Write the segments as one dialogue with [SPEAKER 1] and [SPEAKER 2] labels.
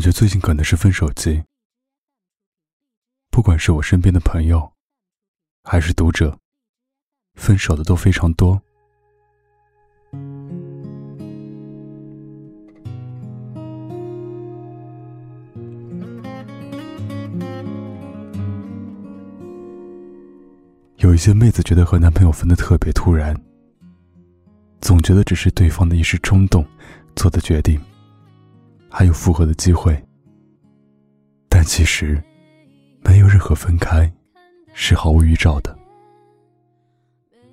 [SPEAKER 1] 感觉最近可能是分手季。不管是我身边的朋友，还是读者，分手的都非常多。有一些妹子觉得和男朋友分的特别突然，总觉得只是对方的一时冲动做的决定，还有复合的机会。但其实，没有任何分开是毫无预兆的，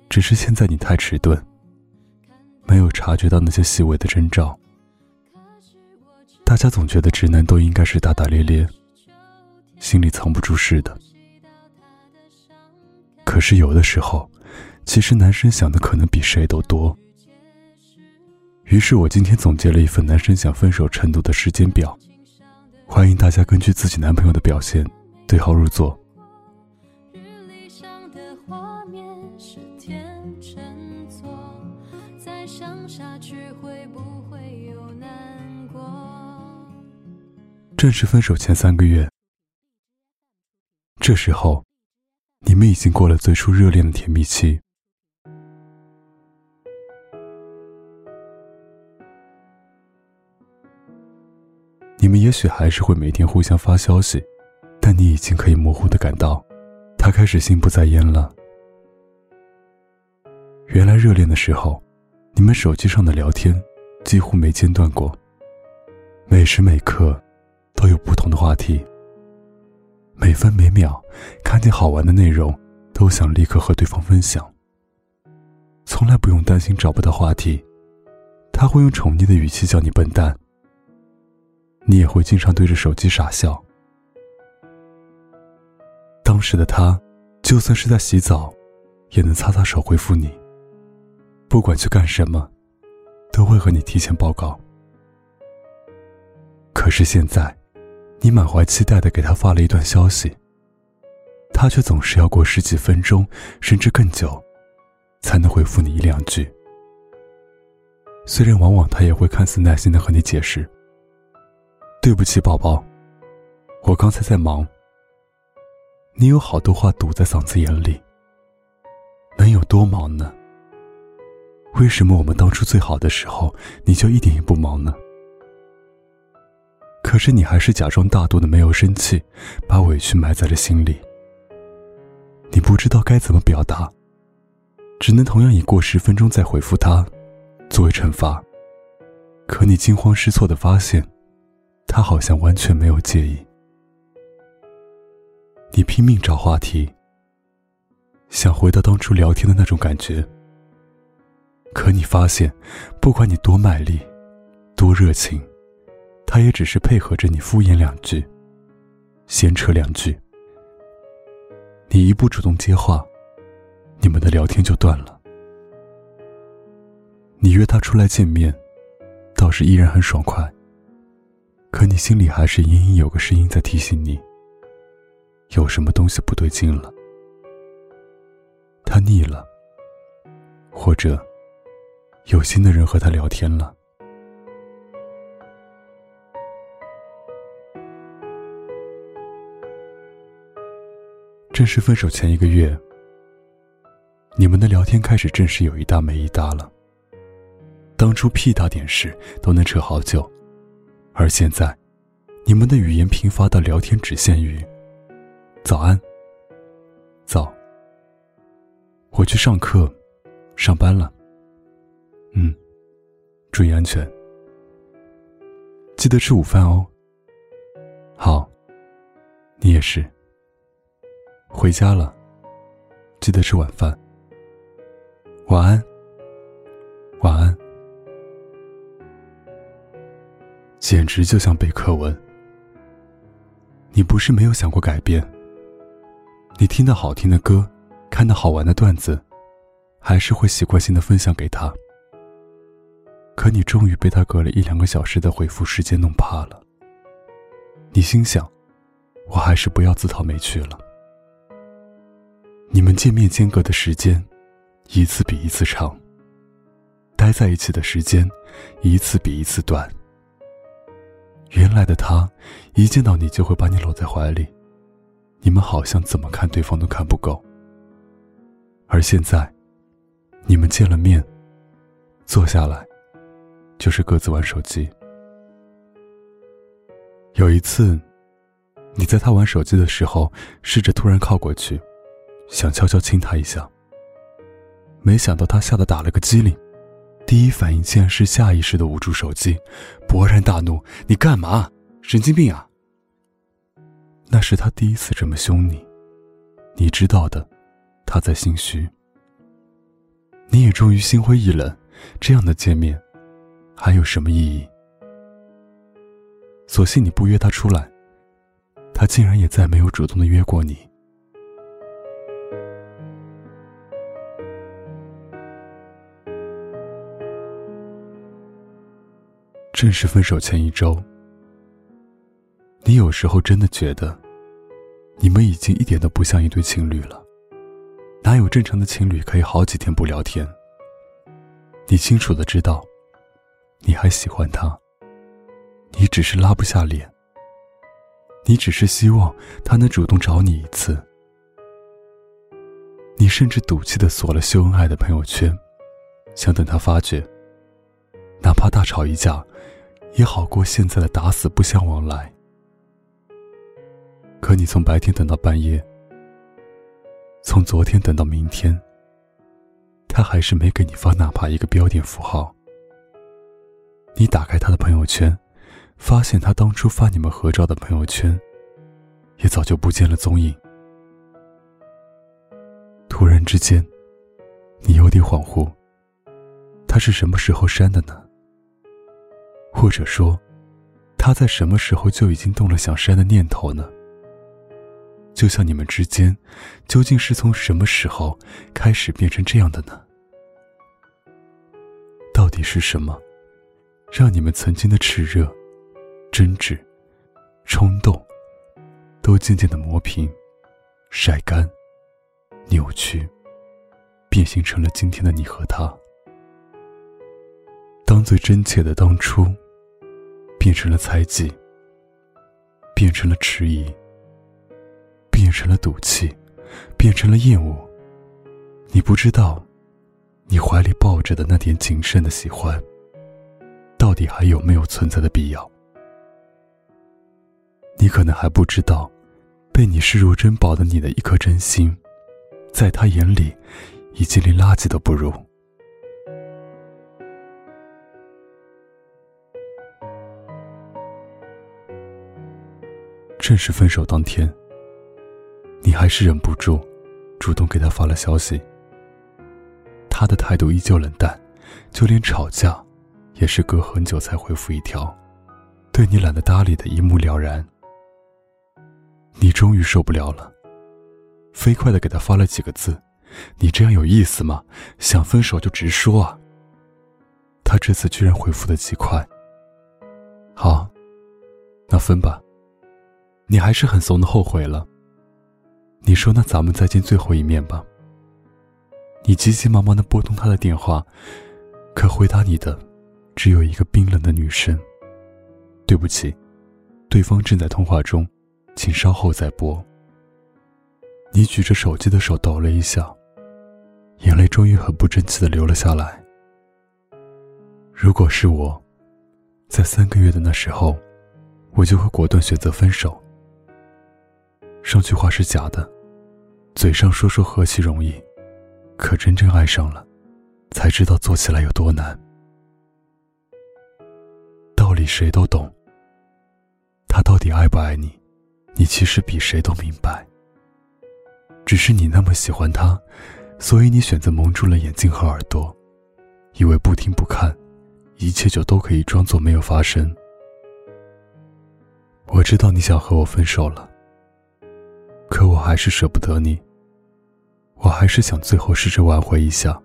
[SPEAKER 1] 只是现在你太迟钝，没有察觉到那些细微的征兆。大家总觉得直男都应该是大大咧咧，心里藏不住事的。可是有的时候，其实男生想的可能比谁都多。于是我今天总结了一份男生想分手程度的时间表，欢迎大家根据自己男朋友的表现对号入座。正式分手前三个月，这时候。你们已经过了最初热恋的甜蜜期，你们也许还是会每天互相发消息，但你已经可以模糊的感到，他开始心不在焉了。原来热恋的时候，你们手机上的聊天几乎没间断过，每时每刻都有不同的话题。每分每秒，看见好玩的内容，都想立刻和对方分享。从来不用担心找不到话题，他会用宠溺的语气叫你笨蛋。你也会经常对着手机傻笑。当时的他，就算是在洗澡，也能擦擦手回复你。不管去干什么，都会和你提前报告。可是现在。你满怀期待的给他发了一段消息，他却总是要过十几分钟，甚至更久，才能回复你一两句。虽然往往他也会看似耐心的和你解释：“对不起，宝宝，我刚才在忙。”你有好多话堵在嗓子眼里，能有多忙呢？为什么我们当初最好的时候，你就一点也不忙呢？可是你还是假装大度的没有生气，把委屈埋在了心里。你不知道该怎么表达，只能同样以过十分钟再回复他，作为惩罚。可你惊慌失措的发现，他好像完全没有介意。你拼命找话题，想回到当初聊天的那种感觉。可你发现，不管你多卖力，多热情。他也只是配合着你敷衍两句，闲扯两句。你一不主动接话，你们的聊天就断了。你约他出来见面，倒是依然很爽快。可你心里还是隐隐有个声音在提醒你，有什么东西不对劲了。他腻了，或者有新的人和他聊天了。正式分手前一个月，你们的聊天开始正式有一搭没一搭了。当初屁大点事都能扯好久，而现在，你们的语言贫乏到聊天只限于“早安”“早”“我去上课、上班了”“嗯，注意安全，记得吃午饭哦。”“好，你也是。”回家了，记得吃晚饭。晚安，晚安。简直就像背课文。你不是没有想过改变。你听到好听的歌，看到好玩的段子，还是会习惯性的分享给他。可你终于被他隔了一两个小时的回复时间弄怕了。你心想，我还是不要自讨没趣了。你们见面间隔的时间，一次比一次长。待在一起的时间，一次比一次短。原来的他，一见到你就会把你搂在怀里，你们好像怎么看对方都看不够。而现在，你们见了面，坐下来，就是各自玩手机。有一次，你在他玩手机的时候，试着突然靠过去，想悄悄亲他一下。没想到他吓得打了个激灵，第一反应竟然是下意识的捂住手机，勃然大怒：“你干嘛？神经病啊！”那是他第一次这么凶你，你知道的，他在心虚。你也终于心灰意冷，这样的见面，还有什么意义？索性你不约他出来，他竟然也再没有主动的约过你。正式分手前一周，你有时候真的觉得，你们已经一点都不像一对情侣了。哪有正常的情侣可以好几天不聊天？你清楚的知道，你还喜欢他，你只是拉不下脸。你只是希望他能主动找你一次。你甚至赌气的锁了秀恩爱的朋友圈，想等他发觉，哪怕大吵一架。也好过现在的打死不相往来。可你从白天等到半夜，从昨天等到明天，他还是没给你发哪怕一个标点符号。你打开他的朋友圈，发现他当初发你们合照的朋友圈，也早就不见了踪影。突然之间，你有点恍惚，他是什么时候删的呢？或者说，他在什么时候就已经动了想删的念头呢？就像你们之间，究竟是从什么时候开始变成这样的呢？到底是什么，让你们曾经的炽热、真挚、冲动，都渐渐的磨平、晒干、扭曲，变形成了今天的你和他？当最真切的当初。变成了猜忌，变成了迟疑，变成了赌气，变成了厌恶。你不知道，你怀里抱着的那点谨慎的喜欢，到底还有没有存在的必要？你可能还不知道，被你视若珍宝的你的一颗真心，在他眼里，已经连垃圾都不如。正式分手当天，你还是忍不住，主动给他发了消息。他的态度依旧冷淡，就连吵架，也是隔很久才回复一条，对你懒得搭理的一目了然。你终于受不了了，飞快的给他发了几个字：“你这样有意思吗？想分手就直说啊。”他这次居然回复的极快。好，那分吧。你还是很怂的，后悔了。你说：“那咱们再见最后一面吧。”你急急忙忙的拨通他的电话，可回答你的只有一个冰冷的女声：“对不起，对方正在通话中，请稍后再拨。”你举着手机的手抖了一下，眼泪终于很不争气的流了下来。如果是我，在三个月的那时候，我就会果断选择分手。上句话是假的，嘴上说说何其容易，可真正爱上了，才知道做起来有多难。道理谁都懂，他到底爱不爱你，你其实比谁都明白。只是你那么喜欢他，所以你选择蒙住了眼睛和耳朵，以为不听不看，一切就都可以装作没有发生。我知道你想和我分手了。可我还是舍不得你，我还是想最后试着挽回一下。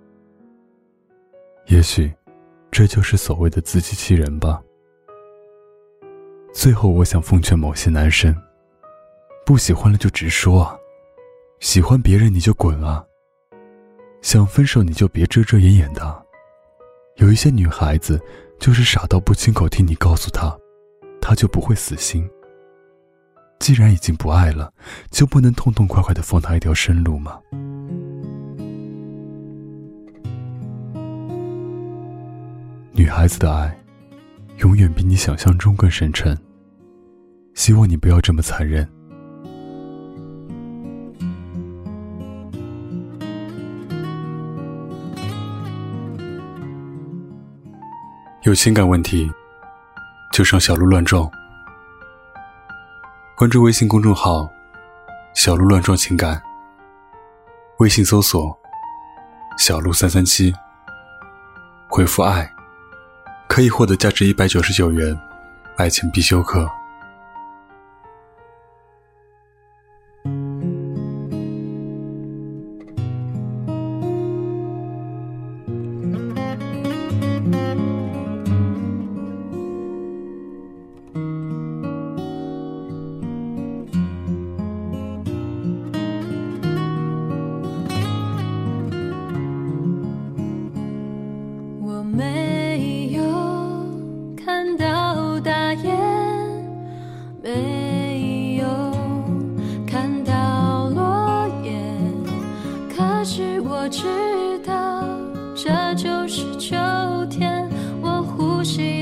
[SPEAKER 1] 也许，这就是所谓的自欺欺人吧。最后，我想奉劝某些男生：不喜欢了就直说啊，喜欢别人你就滚啊，想分手你就别遮遮掩掩的。有一些女孩子就是傻到不亲口替你告诉她，她就不会死心。既然已经不爱了，就不能痛痛快快的放他一条生路吗？女孩子的爱，永远比你想象中更深沉。希望你不要这么残忍。有情感问题，就上小鹿乱撞。关注微信公众号“小鹿乱撞情感”，微信搜索“小鹿三三七”，回复“爱”，可以获得价值一百九十九元爱情必修课。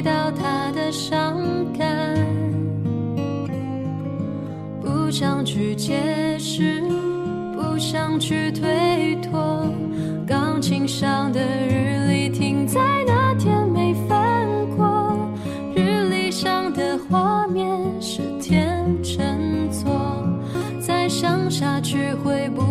[SPEAKER 2] 到他的伤感不想去解释，不想去推脱，钢琴上的日历停在那天没翻过，日历上的画面是天秤座，再想下去会不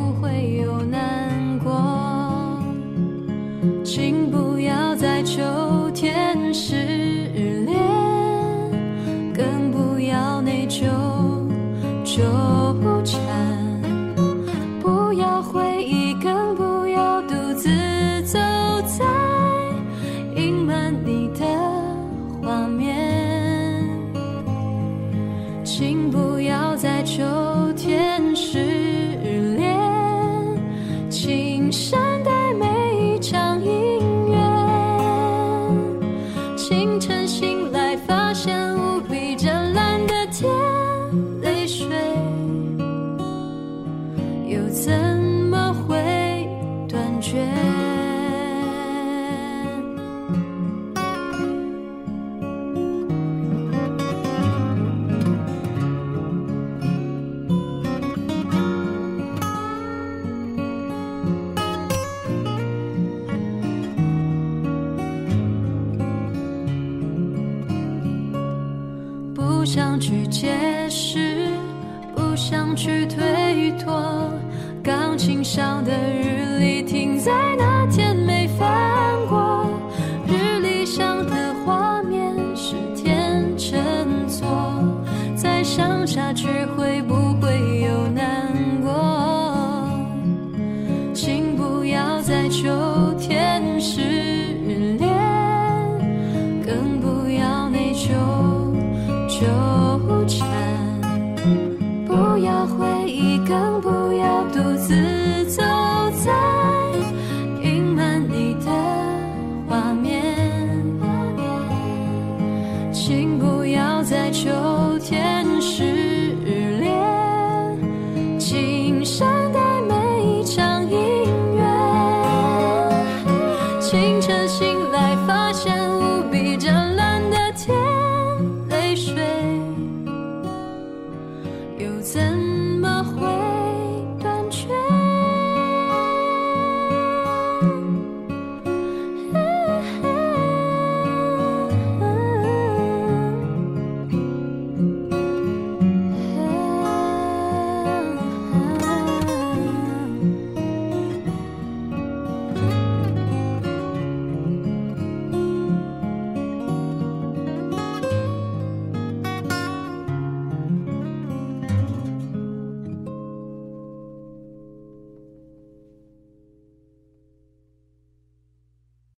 [SPEAKER 2] 想去解释，不想去推脱。钢琴上的日历停在那天没翻过，日历上的画面是天秤座。再想下去会不会有难